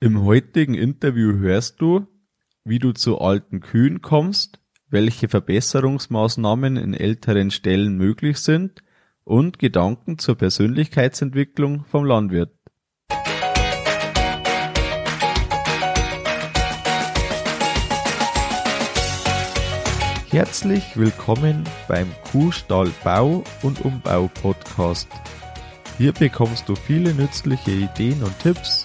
Im heutigen Interview hörst du, wie du zu alten Kühen kommst, welche Verbesserungsmaßnahmen in älteren Ställen möglich sind und Gedanken zur Persönlichkeitsentwicklung vom Landwirt. Herzlich willkommen beim Kuhstall Bau und Umbau Podcast. Hier bekommst du viele nützliche Ideen und Tipps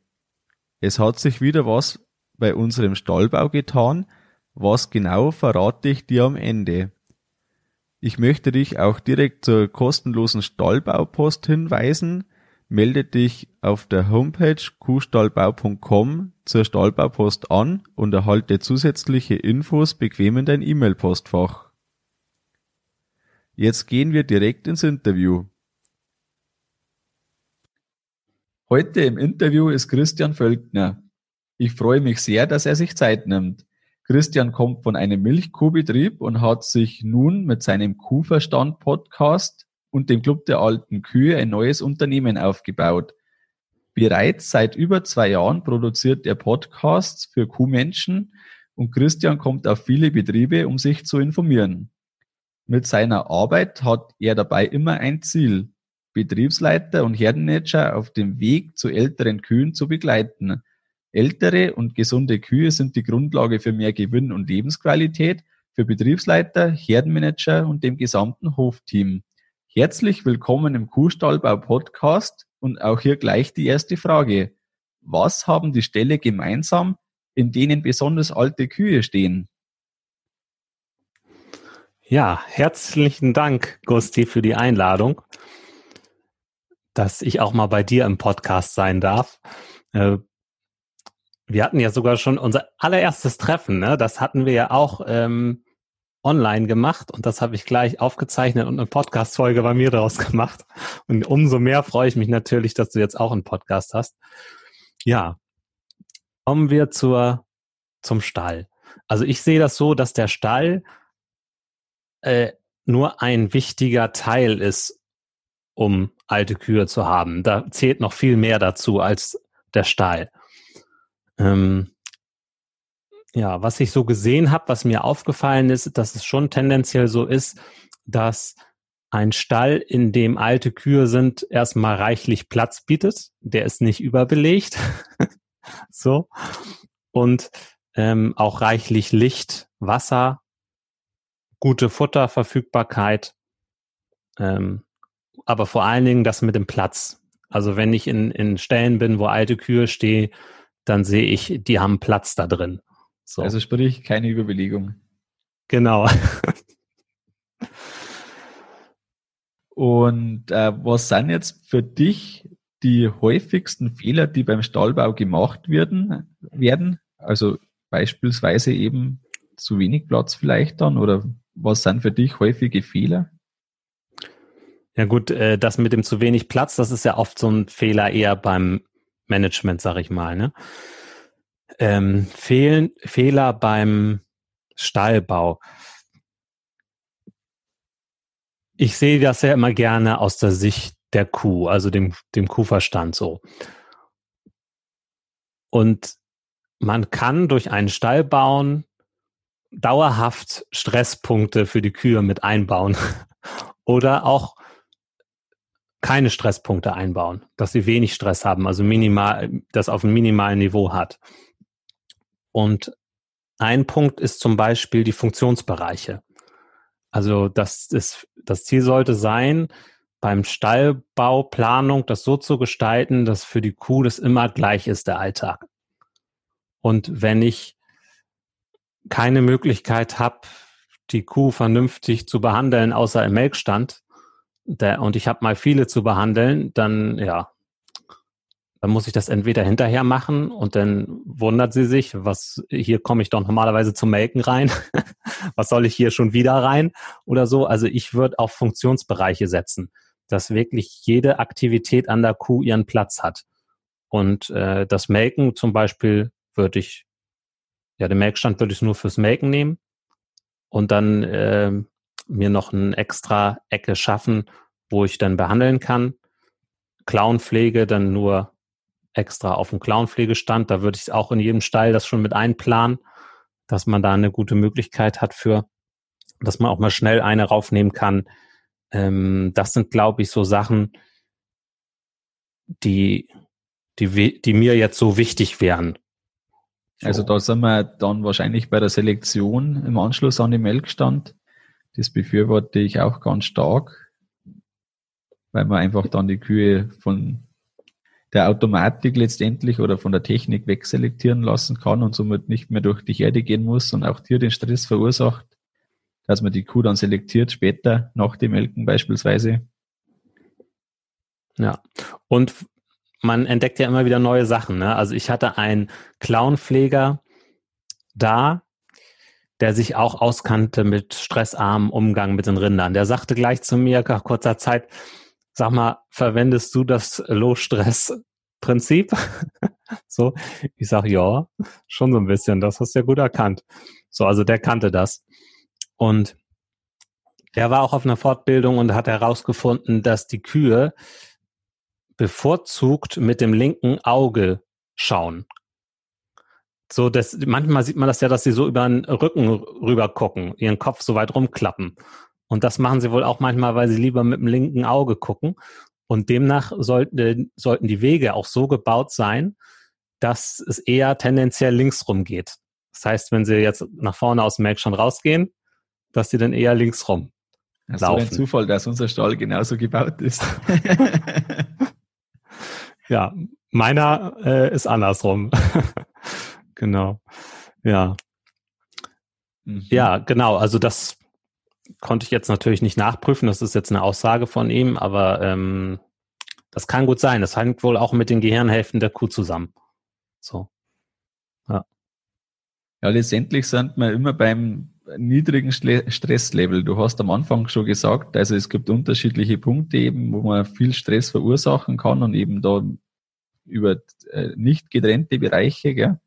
Es hat sich wieder was bei unserem Stallbau getan. Was genau verrate ich dir am Ende. Ich möchte dich auch direkt zur kostenlosen Stallbaupost hinweisen. Melde dich auf der Homepage kuhstallbau.com zur Stallbaupost an und erhalte zusätzliche Infos bequem in dein E-Mail-Postfach. Jetzt gehen wir direkt ins Interview. Heute im Interview ist Christian Völkner. Ich freue mich sehr, dass er sich Zeit nimmt. Christian kommt von einem Milchkuhbetrieb und hat sich nun mit seinem Kuhverstand Podcast und dem Club der alten Kühe ein neues Unternehmen aufgebaut. Bereits seit über zwei Jahren produziert er Podcasts für Kuhmenschen und Christian kommt auf viele Betriebe, um sich zu informieren. Mit seiner Arbeit hat er dabei immer ein Ziel, Betriebsleiter und Herdenmanager auf dem Weg zu älteren Kühen zu begleiten. Ältere und gesunde Kühe sind die Grundlage für mehr Gewinn und Lebensqualität für Betriebsleiter, Herdenmanager und dem gesamten Hofteam. Herzlich willkommen im Kuhstallbau Podcast und auch hier gleich die erste Frage. Was haben die Ställe gemeinsam, in denen besonders alte Kühe stehen? Ja, herzlichen Dank, Gusti, für die Einladung dass ich auch mal bei dir im Podcast sein darf. Äh, wir hatten ja sogar schon unser allererstes Treffen, ne? Das hatten wir ja auch ähm, online gemacht und das habe ich gleich aufgezeichnet und eine Podcast-Folge bei mir daraus gemacht. Und umso mehr freue ich mich natürlich, dass du jetzt auch einen Podcast hast. Ja, kommen wir zur, zum Stall. Also ich sehe das so, dass der Stall äh, nur ein wichtiger Teil ist um alte Kühe zu haben. Da zählt noch viel mehr dazu als der Stall. Ähm, ja, was ich so gesehen habe, was mir aufgefallen ist, dass es schon tendenziell so ist, dass ein Stall, in dem alte Kühe sind, erstmal reichlich Platz bietet. Der ist nicht überbelegt. so. Und ähm, auch reichlich Licht, Wasser, gute Futterverfügbarkeit. Ähm, aber vor allen Dingen das mit dem Platz. Also wenn ich in, in Stellen bin, wo alte Kühe stehen, dann sehe ich, die haben Platz da drin. So. Also sprich, keine Überbelegung. Genau. Und äh, was sind jetzt für dich die häufigsten Fehler, die beim Stallbau gemacht werden, werden? Also beispielsweise eben zu wenig Platz vielleicht dann oder was sind für dich häufige Fehler? Ja gut, äh, das mit dem zu wenig Platz, das ist ja oft so ein Fehler eher beim Management, sag ich mal. Ne? Ähm, Fehlen, Fehler beim Stallbau. Ich sehe das ja immer gerne aus der Sicht der Kuh, also dem, dem Kuhverstand so. Und man kann durch einen Stall bauen dauerhaft Stresspunkte für die Kühe mit einbauen oder auch keine Stresspunkte einbauen, dass sie wenig Stress haben, also minimal, das auf einem minimalen Niveau hat. Und ein Punkt ist zum Beispiel die Funktionsbereiche. Also das, ist, das Ziel sollte sein, beim Stallbauplanung das so zu gestalten, dass für die Kuh das immer gleich ist, der Alltag. Und wenn ich keine Möglichkeit habe, die Kuh vernünftig zu behandeln, außer im Melkstand, der, und ich habe mal viele zu behandeln, dann ja, dann muss ich das entweder hinterher machen und dann wundert sie sich, was hier komme ich doch normalerweise zum Melken rein. was soll ich hier schon wieder rein oder so? Also ich würde auf Funktionsbereiche setzen, dass wirklich jede Aktivität an der Kuh ihren Platz hat. Und äh, das Melken zum Beispiel würde ich, ja, den Melkstand würde ich nur fürs Melken nehmen und dann äh, mir noch eine extra Ecke schaffen, wo ich dann behandeln kann. Clownpflege dann nur extra auf dem Clownpflegestand. Da würde ich auch in jedem Stall das schon mit einplanen, dass man da eine gute Möglichkeit hat für, dass man auch mal schnell eine raufnehmen kann. Ähm, das sind, glaube ich, so Sachen, die, die, die mir jetzt so wichtig wären. So. Also da sind wir dann wahrscheinlich bei der Selektion im Anschluss an den Melkstand. Das befürworte ich auch ganz stark, weil man einfach dann die Kühe von der Automatik letztendlich oder von der Technik wegselektieren lassen kann und somit nicht mehr durch die Herde gehen muss und auch hier den Stress verursacht, dass man die Kuh dann selektiert später nach dem Melken beispielsweise. Ja, und man entdeckt ja immer wieder neue Sachen. Ne? Also ich hatte einen Clownpfleger da, der sich auch auskannte mit stressarmem Umgang mit den Rindern. Der sagte gleich zu mir nach kurzer Zeit, sag mal, verwendest du das Low-Stress-Prinzip? so, ich sag ja, schon so ein bisschen, das hast du ja gut erkannt. So, also der kannte das. Und der war auch auf einer Fortbildung und hat herausgefunden, dass die Kühe bevorzugt mit dem linken Auge schauen. So, dass, manchmal sieht man das ja, dass sie so über den Rücken rüber gucken, ihren Kopf so weit rumklappen. Und das machen sie wohl auch manchmal, weil sie lieber mit dem linken Auge gucken. Und demnach sollten, sollten die Wege auch so gebaut sein, dass es eher tendenziell links rum geht. Das heißt, wenn sie jetzt nach vorne aus dem Melk schon rausgehen, dass sie dann eher links rum das laufen. ist ein Zufall, dass unser Stall genauso gebaut ist. ja, meiner äh, ist andersrum. genau. Ja. Mhm. Ja, genau. Also das konnte ich jetzt natürlich nicht nachprüfen. Das ist jetzt eine Aussage von ihm, aber ähm, das kann gut sein. Das hängt wohl auch mit den Gehirnhälften der Kuh zusammen. So. Ja. Ja, letztendlich sind wir immer beim niedrigen Stresslevel. Du hast am Anfang schon gesagt, also es gibt unterschiedliche Punkte eben, wo man viel Stress verursachen kann und eben da über äh, nicht getrennte Bereiche, gell?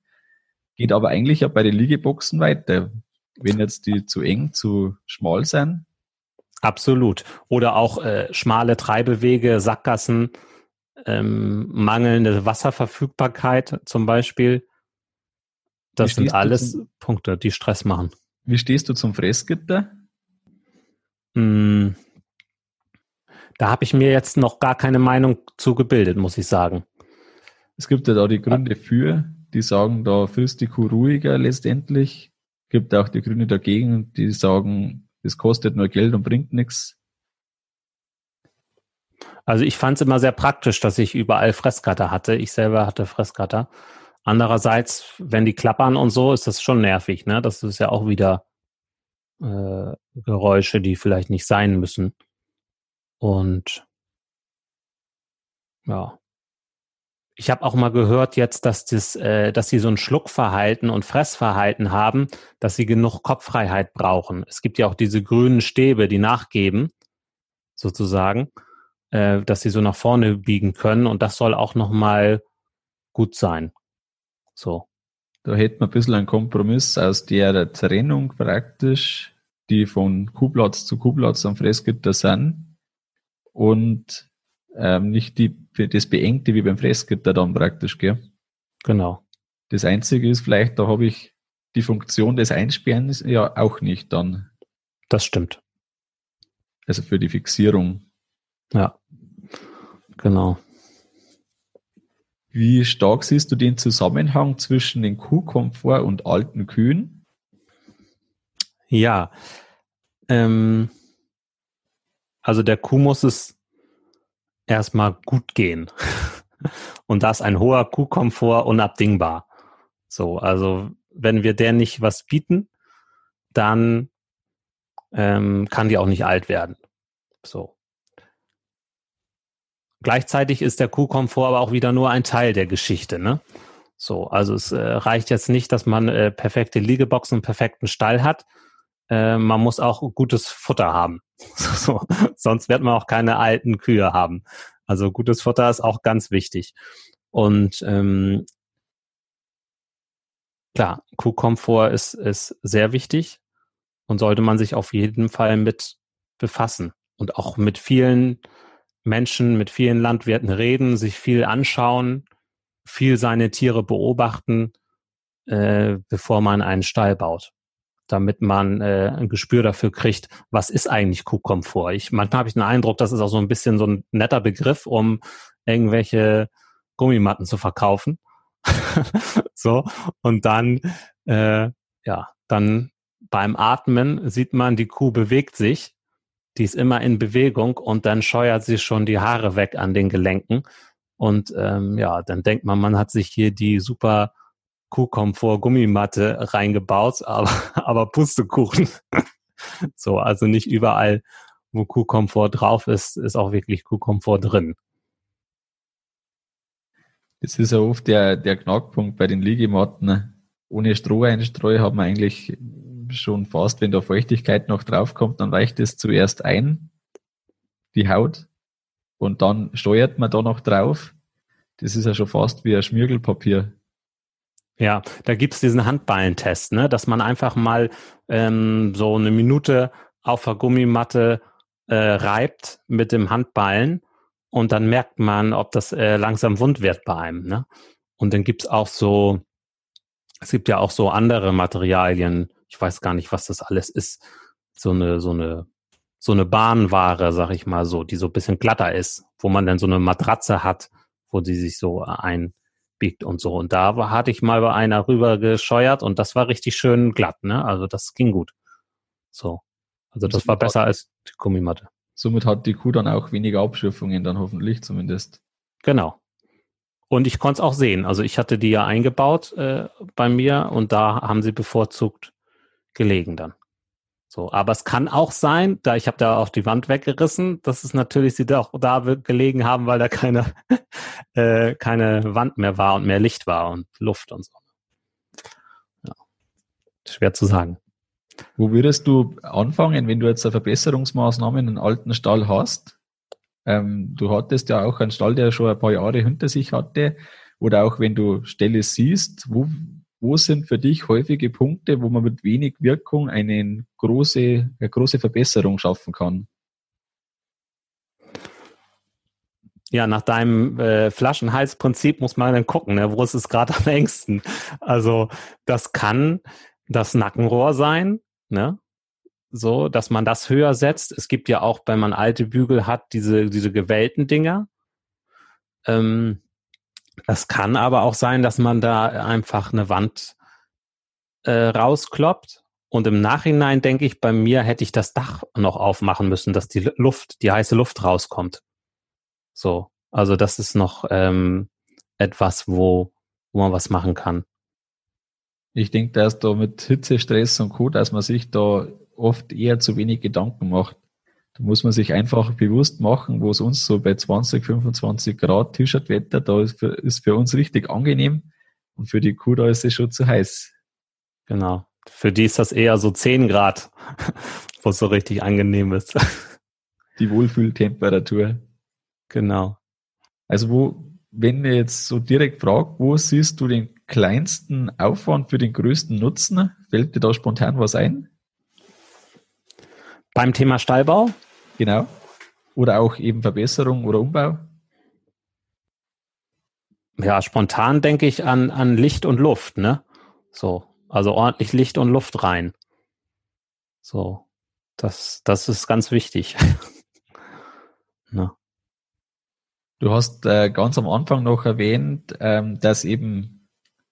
Geht aber eigentlich ja bei den Liegeboxen weiter wenn jetzt die zu eng, zu schmal sind. Absolut. Oder auch äh, schmale Treibewege, Sackgassen, ähm, mangelnde Wasserverfügbarkeit zum Beispiel. Das sind alles zum, Punkte, die Stress machen. Wie stehst du zum Fressgitter? Hm, da habe ich mir jetzt noch gar keine Meinung zu gebildet, muss ich sagen. Es gibt ja da die Gründe für, die sagen, da frisst die Kuh ruhiger letztendlich gibt auch die Grüne dagegen, die sagen, es kostet nur Geld und bringt nichts. Also ich fand es immer sehr praktisch, dass ich überall Fressgatter hatte. Ich selber hatte Fressgatter. Andererseits, wenn die klappern und so, ist das schon nervig. Ne? Das ist ja auch wieder äh, Geräusche, die vielleicht nicht sein müssen. Und ja, ich habe auch mal gehört jetzt, dass, das, äh, dass sie so ein Schluckverhalten und Fressverhalten haben, dass sie genug Kopffreiheit brauchen. Es gibt ja auch diese grünen Stäbe, die nachgeben, sozusagen, äh, dass sie so nach vorne biegen können und das soll auch nochmal gut sein. So. Da hätten wir ein bisschen einen Kompromiss aus der Trennung praktisch, die von Kuhplatz zu Kuhplatz am Fressgitter sind und ähm, nicht die, das Beengte wie beim Fressgitter dann praktisch, gell? Genau. Das Einzige ist vielleicht, da habe ich die Funktion des Einsperrens ja auch nicht dann. Das stimmt. Also für die Fixierung. Ja, genau. Wie stark siehst du den Zusammenhang zwischen den Kuhkomfort und alten Kühen? Ja, ähm, also der Kuh muss es erstmal gut gehen. Und da ist ein hoher Kuhkomfort unabdingbar. So, also wenn wir der nicht was bieten, dann ähm, kann die auch nicht alt werden. So. gleichzeitig ist der Kuhkomfort aber auch wieder nur ein Teil der Geschichte, ne? So, also es äh, reicht jetzt nicht, dass man äh, perfekte Liegeboxen und perfekten Stall hat. Äh, man muss auch gutes Futter haben. so, sonst wird man auch keine alten Kühe haben. Also gutes Futter ist auch ganz wichtig. Und ähm, klar, Kuhkomfort ist, ist sehr wichtig und sollte man sich auf jeden Fall mit befassen und auch mit vielen Menschen, mit vielen Landwirten reden, sich viel anschauen, viel seine Tiere beobachten, äh, bevor man einen Stall baut, damit man äh, ein Gespür dafür kriegt, was ist eigentlich Kuhkomfort. Ich, manchmal habe ich den Eindruck, das ist auch so ein bisschen so ein netter Begriff, um irgendwelche Gummimatten zu verkaufen. so, und dann, äh, ja, dann beim Atmen sieht man, die Kuh bewegt sich, die ist immer in Bewegung und dann scheuert sie schon die Haare weg an den Gelenken. Und ähm, ja, dann denkt man, man hat sich hier die super Kuhkomfort-Gummimatte reingebaut, aber, aber Pustekuchen. so, also nicht überall, wo Kuhkomfort drauf ist, ist auch wirklich Kuhkomfort drin. Das ist ja oft der, der Knackpunkt bei den Liegematten. Ohne Stroh einstreu hat man eigentlich schon fast, wenn da Feuchtigkeit noch draufkommt, dann weicht es zuerst ein, die Haut, und dann steuert man da noch drauf. Das ist ja schon fast wie ein Schmirgelpapier. Ja, da gibt's diesen Handballentest, ne? dass man einfach mal ähm, so eine Minute auf der Gummimatte äh, reibt mit dem Handballen und dann merkt man, ob das äh, langsam wund wird bei einem. Ne? Und dann gibt's auch so, es gibt ja auch so andere Materialien, ich weiß gar nicht, was das alles ist, so eine, so eine, so eine Bahnware, sag ich mal so, die so ein bisschen glatter ist, wo man dann so eine Matratze hat, wo die sich so einbiegt und so. Und da war, hatte ich mal bei einer rüber gescheuert und das war richtig schön glatt, ne? Also das ging gut. So. Also das war besser als die Gummimatte. Somit hat die Kuh dann auch weniger Abschürfungen, dann hoffentlich zumindest. Genau. Und ich konnte es auch sehen. Also ich hatte die ja eingebaut äh, bei mir und da haben sie bevorzugt gelegen dann. So, aber es kann auch sein, da ich habe da auch die Wand weggerissen, dass es natürlich sie auch da gelegen haben, weil da keine äh, keine Wand mehr war und mehr Licht war und Luft und so. Ja. Schwer zu sagen. Wo würdest du anfangen, wenn du jetzt eine Verbesserungsmaßnahme in einem alten Stall hast? Ähm, du hattest ja auch einen Stall, der schon ein paar Jahre hinter sich hatte. Oder auch wenn du Stelle siehst, wo, wo sind für dich häufige Punkte, wo man mit wenig Wirkung eine große, eine große Verbesserung schaffen kann? Ja, nach deinem äh, Flaschenhalsprinzip muss man dann gucken, ne, wo ist es gerade am engsten. Also das kann das Nackenrohr sein, ne? So, dass man das höher setzt. Es gibt ja auch, wenn man alte Bügel hat, diese, diese gewellten Dinger. Ähm, das kann aber auch sein, dass man da einfach eine Wand äh, rauskloppt. Und im Nachhinein denke ich, bei mir hätte ich das Dach noch aufmachen müssen, dass die Luft, die heiße Luft rauskommt. So, also das ist noch ähm, etwas, wo, wo man was machen kann. Ich denke, dass da mit Hitze, Stress und Co., dass man sich da oft eher zu wenig Gedanken macht. Da muss man sich einfach bewusst machen, wo es uns so bei 20, 25 Grad T-Shirt-Wetter, da ist für, ist für uns richtig angenehm und für die Kuh da ist es schon zu heiß. Genau. Für die ist das eher so 10 Grad, wo es so richtig angenehm ist. Die Wohlfühltemperatur. Genau. Also wo, wenn ihr jetzt so direkt fragt, wo siehst du den kleinsten Aufwand für den größten Nutzen? Fällt dir da spontan was ein? Beim Thema Stallbau? Genau. Oder auch eben Verbesserung oder Umbau? Ja, spontan denke ich an, an Licht und Luft, ne? So. Also ordentlich Licht und Luft rein. So. Das, das ist ganz wichtig. ne? Du hast äh, ganz am Anfang noch erwähnt, ähm, dass eben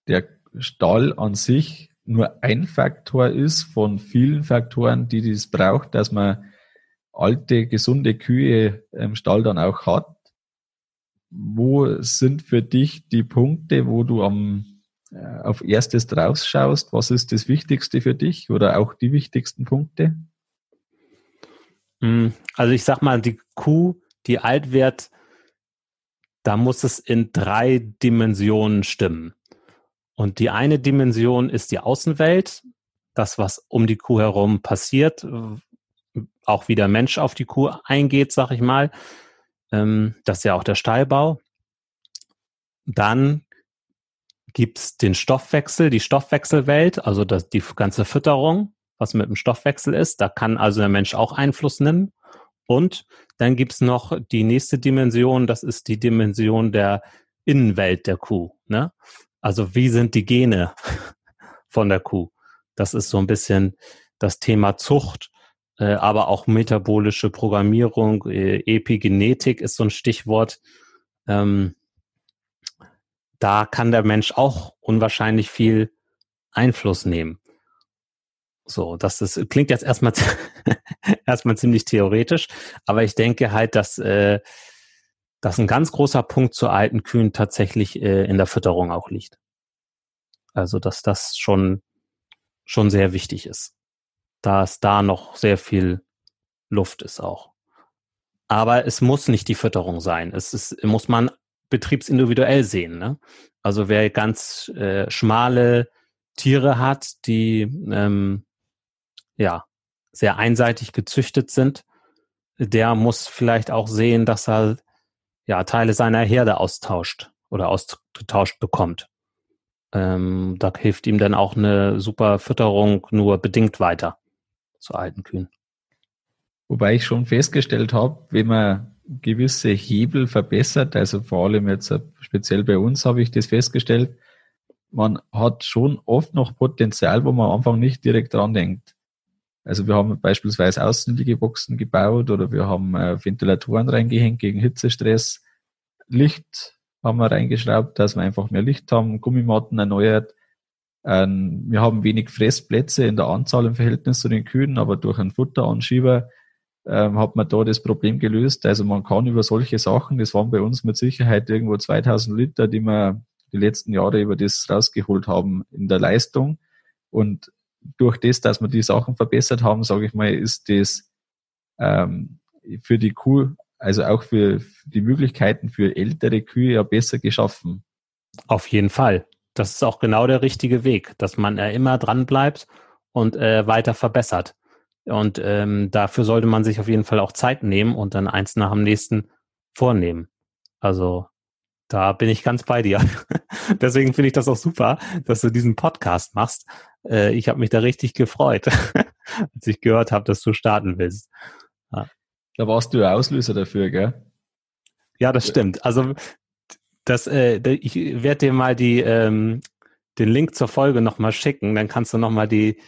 der Stall an sich nur ein Faktor ist von vielen Faktoren, die das braucht, dass man alte, gesunde Kühe im Stall dann auch hat. Wo sind für dich die Punkte, wo du am äh, auf erstes draus schaust? Was ist das Wichtigste für dich oder auch die wichtigsten Punkte? Hm, also ich sag mal, die Kuh, die alt wird, da muss es in drei Dimensionen stimmen. Und die eine Dimension ist die Außenwelt, das, was um die Kuh herum passiert, auch wie der Mensch auf die Kuh eingeht, sag ich mal. Ähm, das ist ja auch der Stallbau. Dann gibt's den Stoffwechsel, die Stoffwechselwelt, also das, die ganze Fütterung, was mit dem Stoffwechsel ist. Da kann also der Mensch auch Einfluss nehmen. Und dann gibt's noch die nächste Dimension, das ist die Dimension der Innenwelt der Kuh. Ne? Also wie sind die Gene von der Kuh? Das ist so ein bisschen das Thema Zucht, äh, aber auch metabolische Programmierung, äh, Epigenetik ist so ein Stichwort. Ähm, da kann der Mensch auch unwahrscheinlich viel Einfluss nehmen. So, das ist, klingt jetzt erstmal, erstmal ziemlich theoretisch, aber ich denke halt, dass, äh, dass ein ganz großer Punkt zu alten Kühen tatsächlich äh, in der Fütterung auch liegt. Also, dass das schon, schon sehr wichtig ist. Da es da noch sehr viel Luft ist auch. Aber es muss nicht die Fütterung sein. Es ist, muss man betriebsindividuell sehen. Ne? Also wer ganz äh, schmale Tiere hat, die ähm, ja sehr einseitig gezüchtet sind, der muss vielleicht auch sehen, dass er ja Teile seiner Herde austauscht oder ausgetauscht bekommt. Ähm, da hilft ihm dann auch eine super Fütterung nur bedingt weiter zu alten Kühen. Wobei ich schon festgestellt habe, wenn man gewisse Hebel verbessert, also vor allem jetzt speziell bei uns habe ich das festgestellt, man hat schon oft noch Potenzial, wo man am Anfang nicht direkt dran denkt. Also wir haben beispielsweise Außenliegeboxen gebaut oder wir haben äh, Ventilatoren reingehängt gegen Hitzestress. Licht haben wir reingeschraubt, dass wir einfach mehr Licht haben, Gummimatten erneuert. Ähm, wir haben wenig Fressplätze in der Anzahl im Verhältnis zu den Kühen, aber durch einen Futteranschieber ähm, hat man da das Problem gelöst. Also man kann über solche Sachen, das waren bei uns mit Sicherheit irgendwo 2000 Liter, die wir die letzten Jahre über das rausgeholt haben in der Leistung. Und durch das, dass wir die Sachen verbessert haben, sage ich mal, ist das ähm, für die Kuh, also auch für die Möglichkeiten für ältere Kühe ja besser geschaffen. Auf jeden Fall. Das ist auch genau der richtige Weg, dass man äh, immer dran bleibt und äh, weiter verbessert. Und ähm, dafür sollte man sich auf jeden Fall auch Zeit nehmen und dann eins nach dem nächsten vornehmen. Also da bin ich ganz bei dir. Deswegen finde ich das auch super, dass du diesen Podcast machst. Äh, ich habe mich da richtig gefreut, als ich gehört habe, dass du starten willst. Ja. Da warst du Auslöser dafür, gell? Ja, das stimmt. Also das, äh, ich werde dir mal die, ähm, den Link zur Folge nochmal schicken, dann kannst du nochmal die,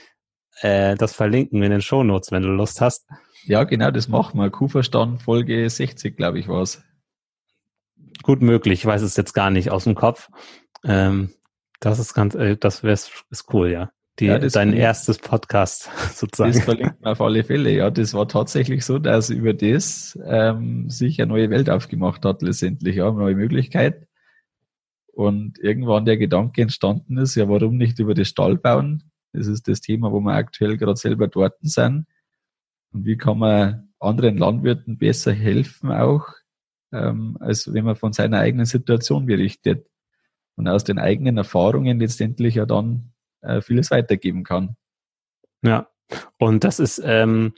äh, das verlinken in den Shownotes, wenn du Lust hast. Ja, genau, das machen wir. Kuhverstand Folge 60, glaube ich, war's. Gut möglich, ich weiß es jetzt gar nicht aus dem Kopf. Ähm, das ist ganz, äh, das wäre ist cool, ja. Die, ja, dein erstes Podcast sozusagen. Das verlinkt man auf alle Fälle. Ja, das war tatsächlich so, dass über das ähm, sich eine neue Welt aufgemacht hat letztendlich, ja, eine neue Möglichkeit. Und irgendwann der Gedanke entstanden ist, ja, warum nicht über das Stall bauen? Das ist das Thema, wo wir aktuell gerade selber dort sind. Und wie kann man anderen Landwirten besser helfen auch, ähm, als wenn man von seiner eigenen Situation berichtet und aus den eigenen Erfahrungen letztendlich ja dann äh, vieles weitergeben kann. Ja, und das ist ähm,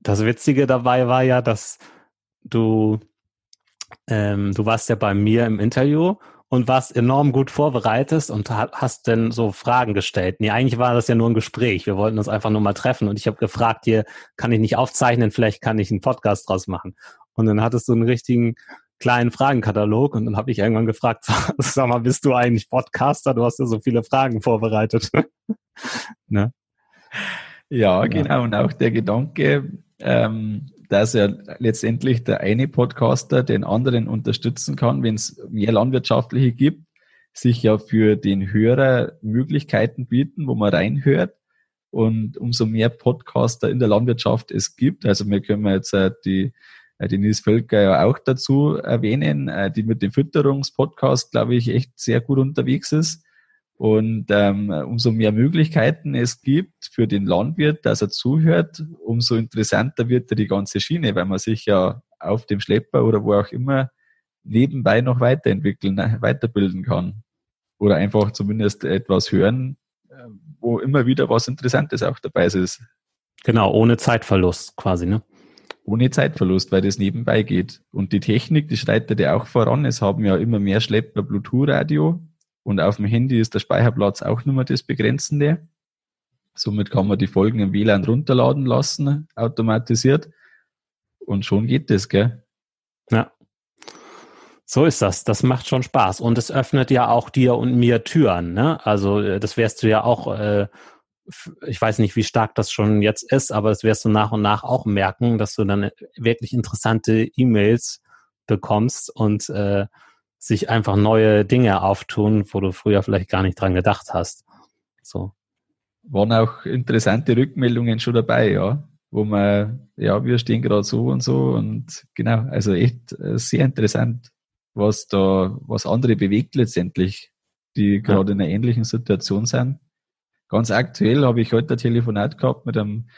das Witzige dabei war ja, dass du ähm, du warst ja bei mir im Interview und warst enorm gut vorbereitet und hast dann so Fragen gestellt. Nee, eigentlich war das ja nur ein Gespräch. Wir wollten uns einfach nur mal treffen und ich habe gefragt, hier kann ich nicht aufzeichnen, vielleicht kann ich einen Podcast draus machen. Und dann hattest du einen richtigen kleinen Fragenkatalog und dann habe ich irgendwann gefragt, sag mal, bist du eigentlich Podcaster? Du hast ja so viele Fragen vorbereitet. ne? Ja, genau. Und auch der Gedanke, ähm, dass er letztendlich der eine Podcaster den anderen unterstützen kann, wenn es mehr Landwirtschaftliche gibt, sich ja für den Hörer Möglichkeiten bieten, wo man reinhört. Und umso mehr Podcaster in der Landwirtschaft es gibt, also wir können jetzt äh, die, äh, die Nils Völker ja auch dazu erwähnen, äh, die mit dem Fütterungspodcast, glaube ich, echt sehr gut unterwegs ist. Und ähm, umso mehr Möglichkeiten es gibt für den Landwirt, dass er zuhört, umso interessanter wird er die ganze Schiene, weil man sich ja auf dem Schlepper oder wo auch immer nebenbei noch weiterentwickeln, weiterbilden kann. Oder einfach zumindest etwas hören, äh, wo immer wieder was Interessantes auch dabei ist. Genau, ohne Zeitverlust quasi, ne? Ohne Zeitverlust, weil das nebenbei geht. Und die Technik, die schreitet ja auch voran. Es haben ja immer mehr Schlepper Bluetooth-Radio und auf dem Handy ist der Speicherplatz auch nur mehr das Begrenzende. Somit kann man die Folgen im WLAN runterladen lassen, automatisiert. Und schon geht das, gell? Ja. So ist das. Das macht schon Spaß. Und es öffnet ja auch dir und mir Türen. Ne? Also äh, das wärst du ja auch, äh, ich weiß nicht, wie stark das schon jetzt ist, aber das wirst du nach und nach auch merken, dass du dann wirklich interessante E-Mails bekommst und äh, sich einfach neue Dinge auftun, wo du früher vielleicht gar nicht dran gedacht hast. So. Waren auch interessante Rückmeldungen schon dabei, ja. Wo man, ja, wir stehen gerade so und so und genau, also echt äh, sehr interessant was da, was andere bewegt letztendlich, die gerade in einer ähnlichen Situation sind. Ganz aktuell habe ich heute ein Telefonat gehabt mit einem,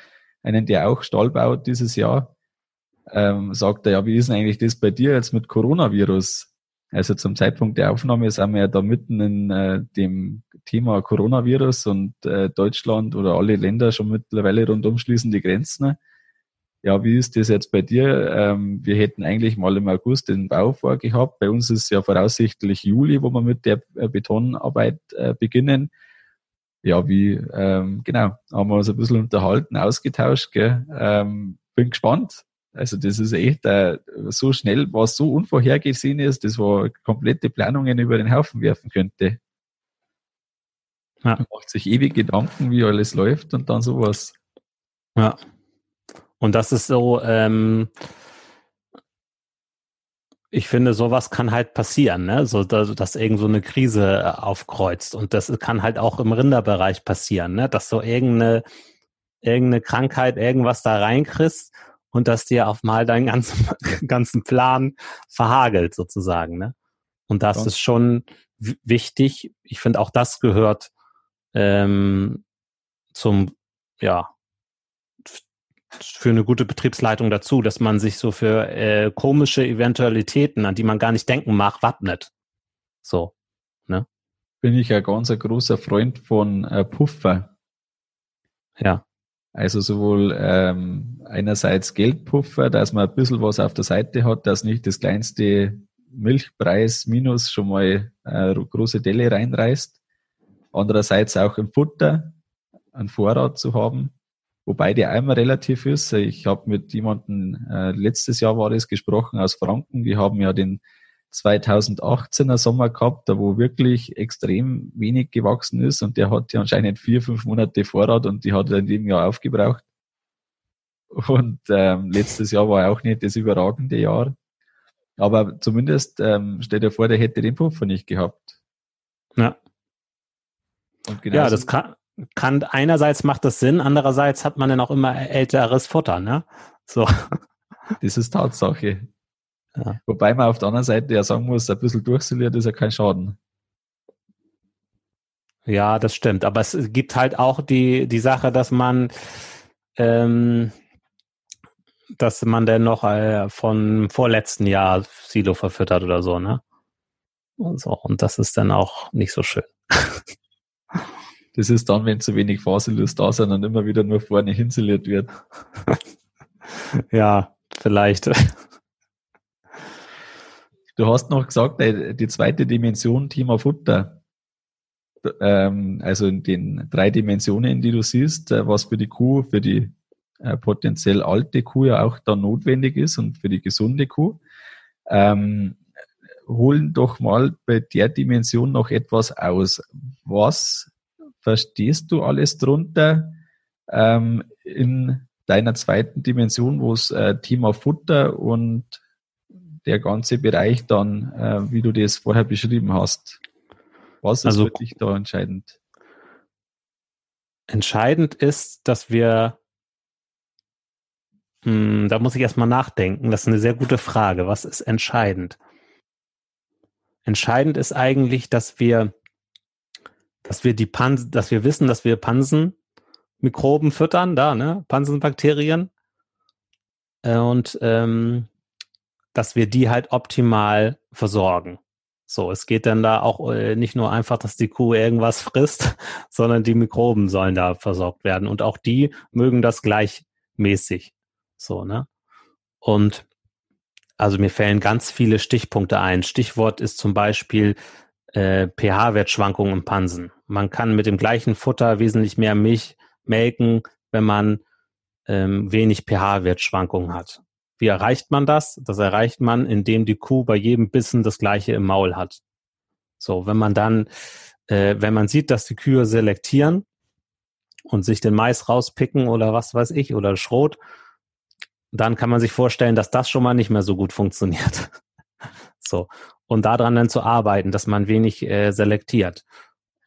einen, der auch Stall baut dieses Jahr. Ähm, sagt er, ja, wie ist denn eigentlich das bei dir jetzt mit Coronavirus? Also zum Zeitpunkt der Aufnahme sind wir ja da mitten in äh, dem Thema Coronavirus und äh, Deutschland oder alle Länder schon mittlerweile rundum schließen die Grenzen ja, wie ist das jetzt bei dir? Ähm, wir hätten eigentlich mal im August den Bau vorgehabt. Bei uns ist ja voraussichtlich Juli, wo wir mit der äh, Betonarbeit äh, beginnen. Ja, wie, ähm, genau, haben wir uns ein bisschen unterhalten, ausgetauscht. Gell? Ähm, bin gespannt. Also das ist echt äh, so schnell, was so unvorhergesehen ist, das war komplette Planungen über den Haufen werfen könnte. Ja. Man macht sich ewig Gedanken, wie alles läuft und dann sowas. Ja, und das ist so, ähm, ich finde, sowas kann halt passieren, ne? So, dass, dass irgend so eine Krise äh, aufkreuzt. Und das kann halt auch im Rinderbereich passieren, ne? Dass so irgendeine, irgendeine Krankheit, irgendwas da reinkriegst und dass dir auf mal deinen ganzen, ganzen Plan verhagelt, sozusagen, ne? Und das ja. ist schon wichtig. Ich finde, auch das gehört ähm, zum, ja, für eine gute Betriebsleitung dazu, dass man sich so für äh, komische Eventualitäten, an die man gar nicht denken mag, wappnet. So. Ne? Bin ich ein ganz ein großer Freund von äh, Puffer. Ja. Also sowohl ähm, einerseits Geldpuffer, dass man ein bisschen was auf der Seite hat, dass nicht das kleinste Milchpreis minus schon mal äh, große Delle reinreißt. Andererseits auch im Futter einen Vorrat zu haben wobei der einmal relativ ist. Ich habe mit jemandem, äh, letztes Jahr war das gesprochen aus Franken, die haben ja den 2018er Sommer gehabt, da wo wirklich extrem wenig gewachsen ist und der hat ja anscheinend vier, fünf Monate Vorrat und die hat er in dem Jahr aufgebraucht. Und ähm, letztes Jahr war auch nicht das überragende Jahr. Aber zumindest ähm, stell dir vor, der hätte den Puffer nicht gehabt. Ja. ja, das kann, kann einerseits macht das Sinn, andererseits hat man dann auch immer älteres Futter, ne? So. Das ist Tatsache. Ja. Wobei man auf der anderen Seite ja sagen muss, ein bisschen durchsiliert ist ja kein Schaden. Ja, das stimmt. Aber es gibt halt auch die, die Sache, dass man, ähm, dass man dann noch äh, von vorletzten Jahr Silo verfüttert oder so, ne? Und so. Und das ist dann auch nicht so schön. Das ist dann, wenn zu wenig Faserlust da sind und immer wieder nur vorne hinsiliert wird. ja, vielleicht. Du hast noch gesagt, die zweite Dimension Thema Futter. Ähm, also in den drei Dimensionen, die du siehst, äh, was für die Kuh, für die äh, potenziell alte Kuh ja auch da notwendig ist und für die gesunde Kuh. Ähm, holen doch mal bei der Dimension noch etwas aus. Was verstehst du alles drunter ähm, in deiner zweiten Dimension, wo es äh, Thema Futter und der ganze Bereich dann, äh, wie du das vorher beschrieben hast. Was ist also, für dich da entscheidend? Entscheidend ist, dass wir, mh, hm, da muss ich erstmal nachdenken, das ist eine sehr gute Frage. Was ist entscheidend? Entscheidend ist eigentlich, dass wir dass wir die Pansen, dass wir wissen, dass wir Pansenmikroben füttern, da, ne? Pansenbakterien. Äh, und ähm, dass wir die halt optimal versorgen. So, es geht dann da auch äh, nicht nur einfach, dass die Kuh irgendwas frisst, sondern die Mikroben sollen da versorgt werden. Und auch die mögen das gleichmäßig. So, ne? Und also mir fällen ganz viele Stichpunkte ein. Stichwort ist zum Beispiel äh, pH-Wertschwankungen im Pansen. Man kann mit dem gleichen Futter wesentlich mehr Milch melken, wenn man ähm, wenig pH-Wertschwankungen hat. Wie erreicht man das? Das erreicht man, indem die Kuh bei jedem Bissen das gleiche im Maul hat. So, wenn man dann, äh, wenn man sieht, dass die Kühe selektieren und sich den Mais rauspicken oder was weiß ich oder Schrot, dann kann man sich vorstellen, dass das schon mal nicht mehr so gut funktioniert. so. Und daran dann zu arbeiten, dass man wenig äh, selektiert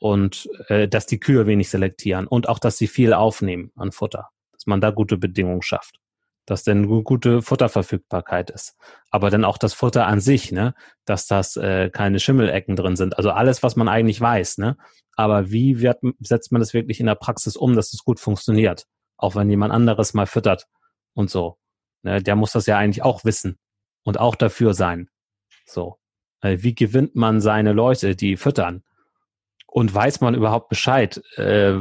und äh, dass die Kühe wenig selektieren und auch, dass sie viel aufnehmen an Futter, dass man da gute Bedingungen schafft dass denn gute Futterverfügbarkeit ist. Aber dann auch das Futter an sich, ne, dass das äh, keine Schimmelecken drin sind. Also alles, was man eigentlich weiß, ne. Aber wie wird, setzt man das wirklich in der Praxis um, dass es gut funktioniert? Auch wenn jemand anderes mal füttert und so. Ne, der muss das ja eigentlich auch wissen und auch dafür sein. So. Äh, wie gewinnt man seine Leute, die füttern? Und weiß man überhaupt Bescheid, äh,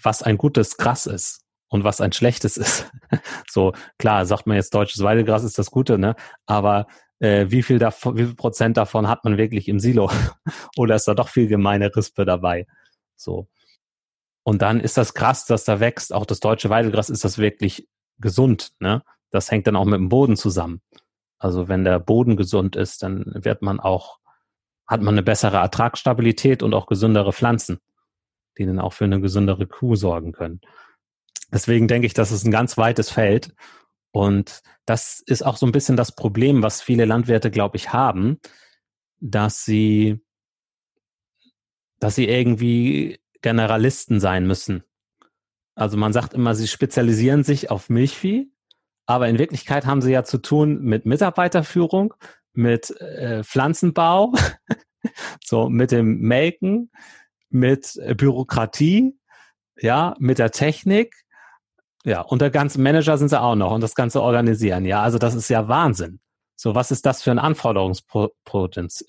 was ein gutes Gras ist? und was ein schlechtes ist. so, klar, sagt man jetzt deutsches Weidegras ist das Gute, ne? Aber äh, wie viel davon, wie viel Prozent davon hat man wirklich im Silo? Oder ist da doch viel gemeine Rispe dabei? So. Und dann ist das krass, dass da wächst. Auch das deutsche Weidegras ist das wirklich gesund, ne? Das hängt dann auch mit dem Boden zusammen. Also wenn der Boden gesund ist, dann wird man auch, hat man eine bessere Ertragsstabilität und auch gesündere Pflanzen, die dann auch für eine gesündere Kuh sorgen können. Deswegen denke ich, das ist ein ganz weites Feld. Und das ist auch so ein bisschen das Problem, was viele Landwirte, glaube ich, haben, dass sie, dass sie irgendwie Generalisten sein müssen. Also man sagt immer, sie spezialisieren sich auf Milchvieh, aber in Wirklichkeit haben sie ja zu tun mit Mitarbeiterführung, mit äh, Pflanzenbau, so mit dem Melken, mit Bürokratie, ja, mit der Technik ja, und der ganze Manager sind sie auch noch und das Ganze organisieren. Ja, also das ist ja Wahnsinn. So, was ist das für ein Anforderungsprofil?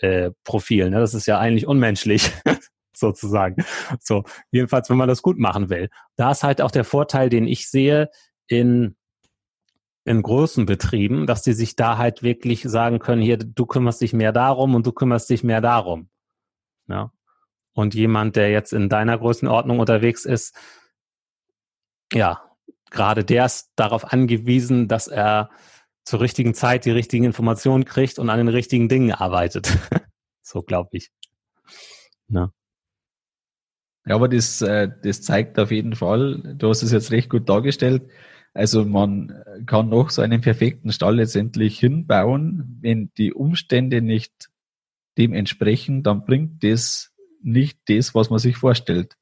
Äh, ne? Das ist ja eigentlich unmenschlich, sozusagen. So, jedenfalls, wenn man das gut machen will. Da ist halt auch der Vorteil, den ich sehe in, in großen Betrieben, dass die sich da halt wirklich sagen können, hier, du kümmerst dich mehr darum und du kümmerst dich mehr darum. Ja. Und jemand, der jetzt in deiner Größenordnung unterwegs ist, ja, gerade der ist darauf angewiesen, dass er zur richtigen Zeit die richtigen Informationen kriegt und an den richtigen Dingen arbeitet. so glaube ich. Na. Ja, aber das, äh, das zeigt auf jeden Fall, du hast es jetzt recht gut dargestellt. Also man kann noch so einen perfekten Stall letztendlich hinbauen. Wenn die Umstände nicht dem entsprechen, dann bringt das nicht das, was man sich vorstellt.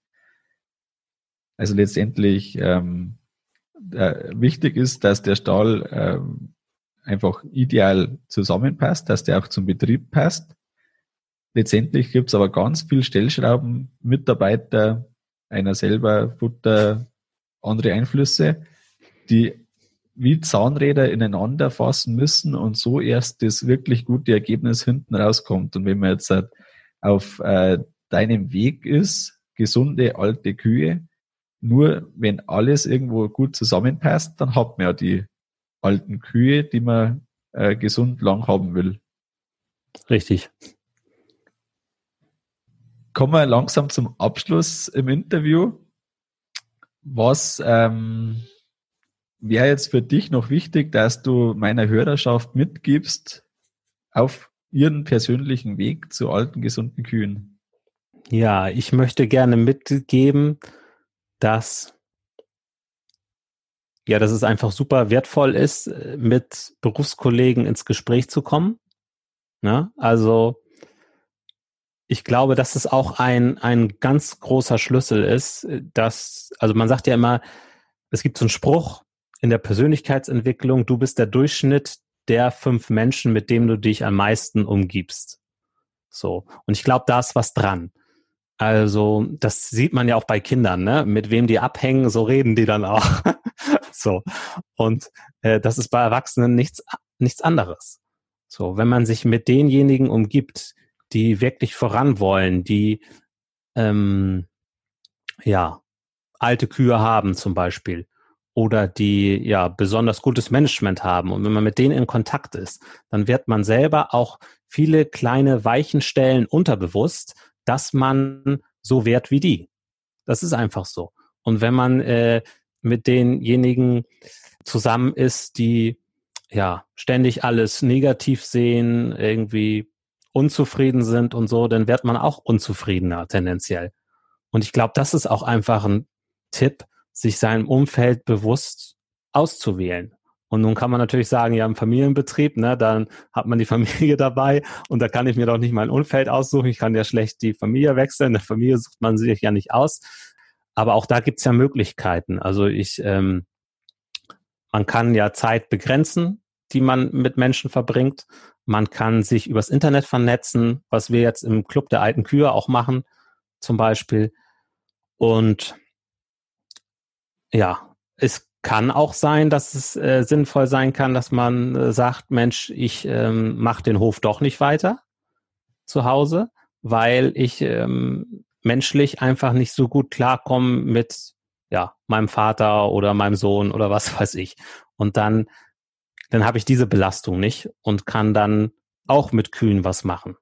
Also letztendlich ähm, äh, wichtig ist, dass der Stall äh, einfach ideal zusammenpasst, dass der auch zum Betrieb passt. Letztendlich gibt es aber ganz viel Stellschrauben, Mitarbeiter, einer selber, Futter, andere Einflüsse, die wie Zahnräder ineinander fassen müssen und so erst das wirklich gute Ergebnis hinten rauskommt. Und wenn man jetzt halt auf äh, deinem Weg ist, gesunde alte Kühe, nur wenn alles irgendwo gut zusammenpasst, dann hat man ja die alten Kühe, die man äh, gesund lang haben will. Richtig. Kommen wir langsam zum Abschluss im Interview. Was ähm, wäre jetzt für dich noch wichtig, dass du meiner Hörerschaft mitgibst auf ihren persönlichen Weg zu alten, gesunden Kühen? Ja, ich möchte gerne mitgeben, dass ja, dass es einfach super wertvoll ist, äh, mit Berufskollegen ins Gespräch zu kommen. Ne? also ich glaube, dass es auch ein, ein ganz großer Schlüssel ist, dass, also man sagt ja immer, es gibt so einen Spruch in der Persönlichkeitsentwicklung, du bist der Durchschnitt der fünf Menschen, mit dem du dich am meisten umgibst. So. Und ich glaube, da ist was dran. Also, das sieht man ja auch bei Kindern, ne? Mit wem die abhängen, so reden die dann auch. so. Und äh, das ist bei Erwachsenen nichts, nichts anderes. So, wenn man sich mit denjenigen umgibt, die wirklich voran wollen, die ähm, ja alte Kühe haben zum Beispiel oder die ja besonders gutes Management haben und wenn man mit denen in Kontakt ist, dann wird man selber auch viele kleine Weichenstellen unterbewusst, dass man so wert wie die. Das ist einfach so. Und wenn man äh, mit denjenigen zusammen ist, die ja ständig alles negativ sehen, irgendwie unzufrieden sind und so, dann wird man auch unzufriedener tendenziell. Und ich glaube, das ist auch einfach ein Tipp, sich seinem Umfeld bewusst auszuwählen. Und nun kann man natürlich sagen, ja, im Familienbetrieb, ne, dann hat man die Familie dabei und da kann ich mir doch nicht mein Umfeld aussuchen. Ich kann ja schlecht die Familie wechseln. Der Familie sucht man sich ja nicht aus. Aber auch da gibt's ja Möglichkeiten. Also ich, ähm, man kann ja Zeit begrenzen, die man mit Menschen verbringt. Man kann sich übers Internet vernetzen, was wir jetzt im Club der alten Kühe auch machen, zum Beispiel. Und ja, es kann auch sein, dass es äh, sinnvoll sein kann, dass man äh, sagt, Mensch, ich ähm, mache den Hof doch nicht weiter zu Hause, weil ich ähm, menschlich einfach nicht so gut klarkomme mit ja meinem Vater oder meinem Sohn oder was weiß ich. Und dann dann habe ich diese Belastung nicht und kann dann auch mit Kühen was machen.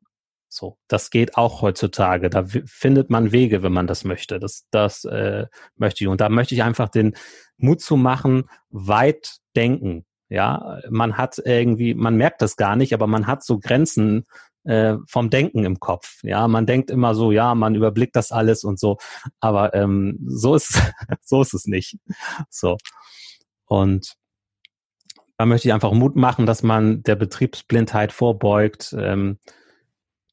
So, das geht auch heutzutage. Da findet man Wege, wenn man das möchte. Das, das äh, möchte ich. Und da möchte ich einfach den Mut zu machen, weit denken. Ja, man hat irgendwie, man merkt das gar nicht, aber man hat so Grenzen äh, vom Denken im Kopf. Ja, man denkt immer so, ja, man überblickt das alles und so, aber ähm, so ist so ist es nicht. So und da möchte ich einfach Mut machen, dass man der Betriebsblindheit vorbeugt. Ähm,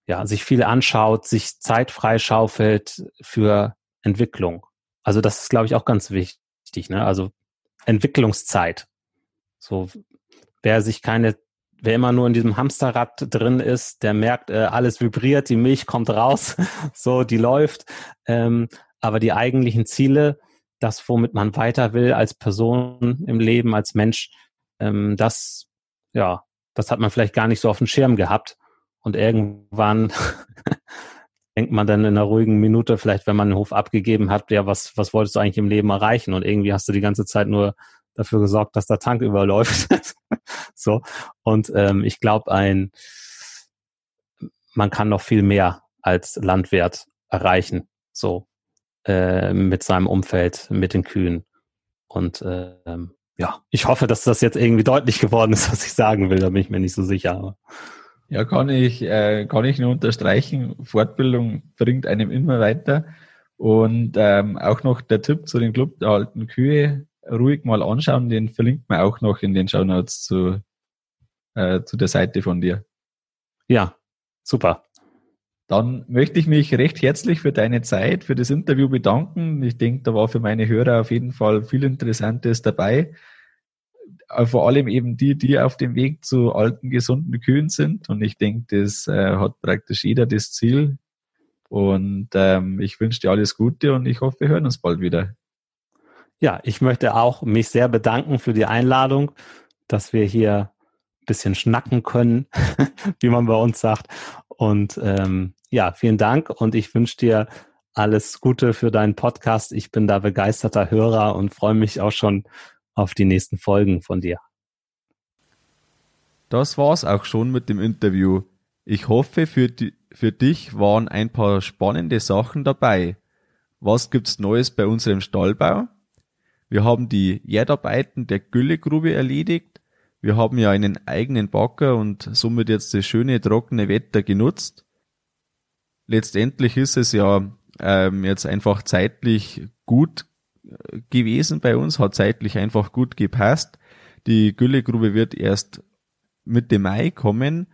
ja, sich viel anschaut, sich Zeit freischaufelt für Entwicklung. Also das ist, glaube ich, auch ganz wichtig. Ne? Also Entwicklungszeit. So, wer sich keine, wer immer nur in diesem Hamsterrad drin ist, der merkt, äh, alles vibriert, die Milch kommt raus, so, die läuft. Ähm, aber die eigentlichen Ziele, das, womit man weiter will als Person im Leben, als Mensch, ähm, das, ja, das hat man vielleicht gar nicht so auf dem Schirm gehabt. Und irgendwann denkt man dann in einer ruhigen Minute, vielleicht wenn man den Hof abgegeben hat, ja, was, was wolltest du eigentlich im Leben erreichen? Und irgendwie hast du die ganze Zeit nur dafür gesorgt, dass der Tank überläuft. so. Und ähm, ich glaube, ein man kann noch viel mehr als Landwirt erreichen, so äh, mit seinem Umfeld, mit den Kühen. Und äh, ja, ich hoffe, dass das jetzt irgendwie deutlich geworden ist, was ich sagen will. Da bin ich mir nicht so sicher. Aber ja, kann ich, äh, kann ich nur unterstreichen. Fortbildung bringt einem immer weiter. Und ähm, auch noch der Tipp zu den Club der alten Kühe, ruhig mal anschauen, den verlinkt man auch noch in den Shownotes zu, äh, zu der Seite von dir. Ja, super. Dann möchte ich mich recht herzlich für deine Zeit, für das Interview bedanken. Ich denke, da war für meine Hörer auf jeden Fall viel Interessantes dabei. Äh, vor allem eben die, die auf dem Weg zu alten, gesunden Kühen sind. Und ich denke, das äh, hat praktisch jeder das Ziel. Und ähm, ich wünsche dir alles Gute und ich hoffe, wir hören uns bald wieder. Ja, ich möchte auch mich sehr bedanken für die Einladung, dass wir hier ein bisschen schnacken können, wie man bei uns sagt. Und ähm, ja, vielen Dank und ich wünsche dir alles Gute für deinen Podcast. Ich bin da begeisterter Hörer und freue mich auch schon auf die nächsten Folgen von dir. Das war's auch schon mit dem Interview. Ich hoffe, für, die, für dich waren ein paar spannende Sachen dabei. Was gibt's Neues bei unserem Stallbau? Wir haben die Erdarbeiten der Güllegrube erledigt. Wir haben ja einen eigenen Backer und somit jetzt das schöne trockene Wetter genutzt. Letztendlich ist es ja ähm, jetzt einfach zeitlich gut gewesen bei uns, hat zeitlich einfach gut gepasst. Die Güllegrube wird erst Mitte Mai kommen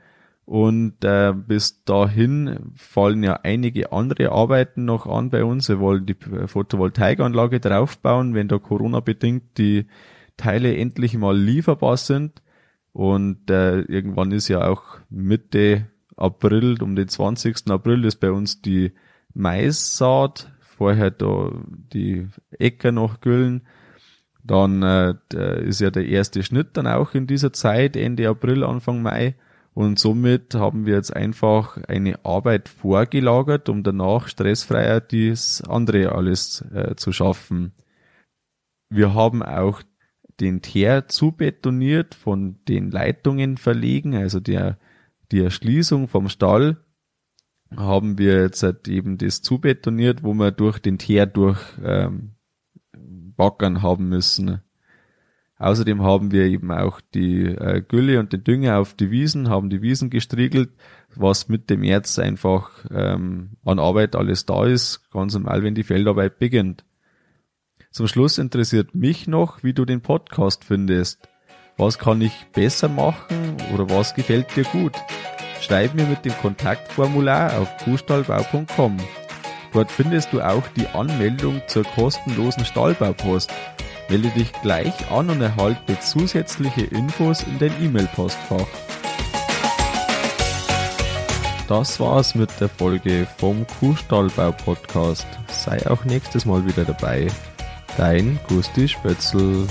und äh, bis dahin fallen ja einige andere Arbeiten noch an bei uns. Wir wollen die Photovoltaikanlage draufbauen, wenn da Corona bedingt die Teile endlich mal lieferbar sind. Und äh, irgendwann ist ja auch Mitte April, um den 20. April ist bei uns die Maissaat vorher da die Äcker noch güllen. Dann äh, ist ja der erste Schnitt dann auch in dieser Zeit, Ende April, Anfang Mai. Und somit haben wir jetzt einfach eine Arbeit vorgelagert, um danach stressfreier das andere alles äh, zu schaffen. Wir haben auch den Teer zubetoniert, von den Leitungen verlegen, also der, die Erschließung vom Stall haben wir jetzt halt eben das zubetoniert, wo wir durch den Teer durch ähm, backern haben müssen. Außerdem haben wir eben auch die äh, Gülle und den Dünger auf die Wiesen, haben die Wiesen gestriegelt, was mit dem März einfach ähm, an Arbeit alles da ist, ganz normal, wenn die Feldarbeit beginnt. Zum Schluss interessiert mich noch, wie du den Podcast findest. Was kann ich besser machen oder was gefällt dir gut? Schreib mir mit dem Kontaktformular auf kuhstallbau.com. Dort findest du auch die Anmeldung zur kostenlosen Stallbaupost. Melde dich gleich an und erhalte zusätzliche Infos in dein E-Mail-Postfach. Das war's mit der Folge vom Kuhstallbau Podcast. Sei auch nächstes Mal wieder dabei. Dein Gusti Spötzl.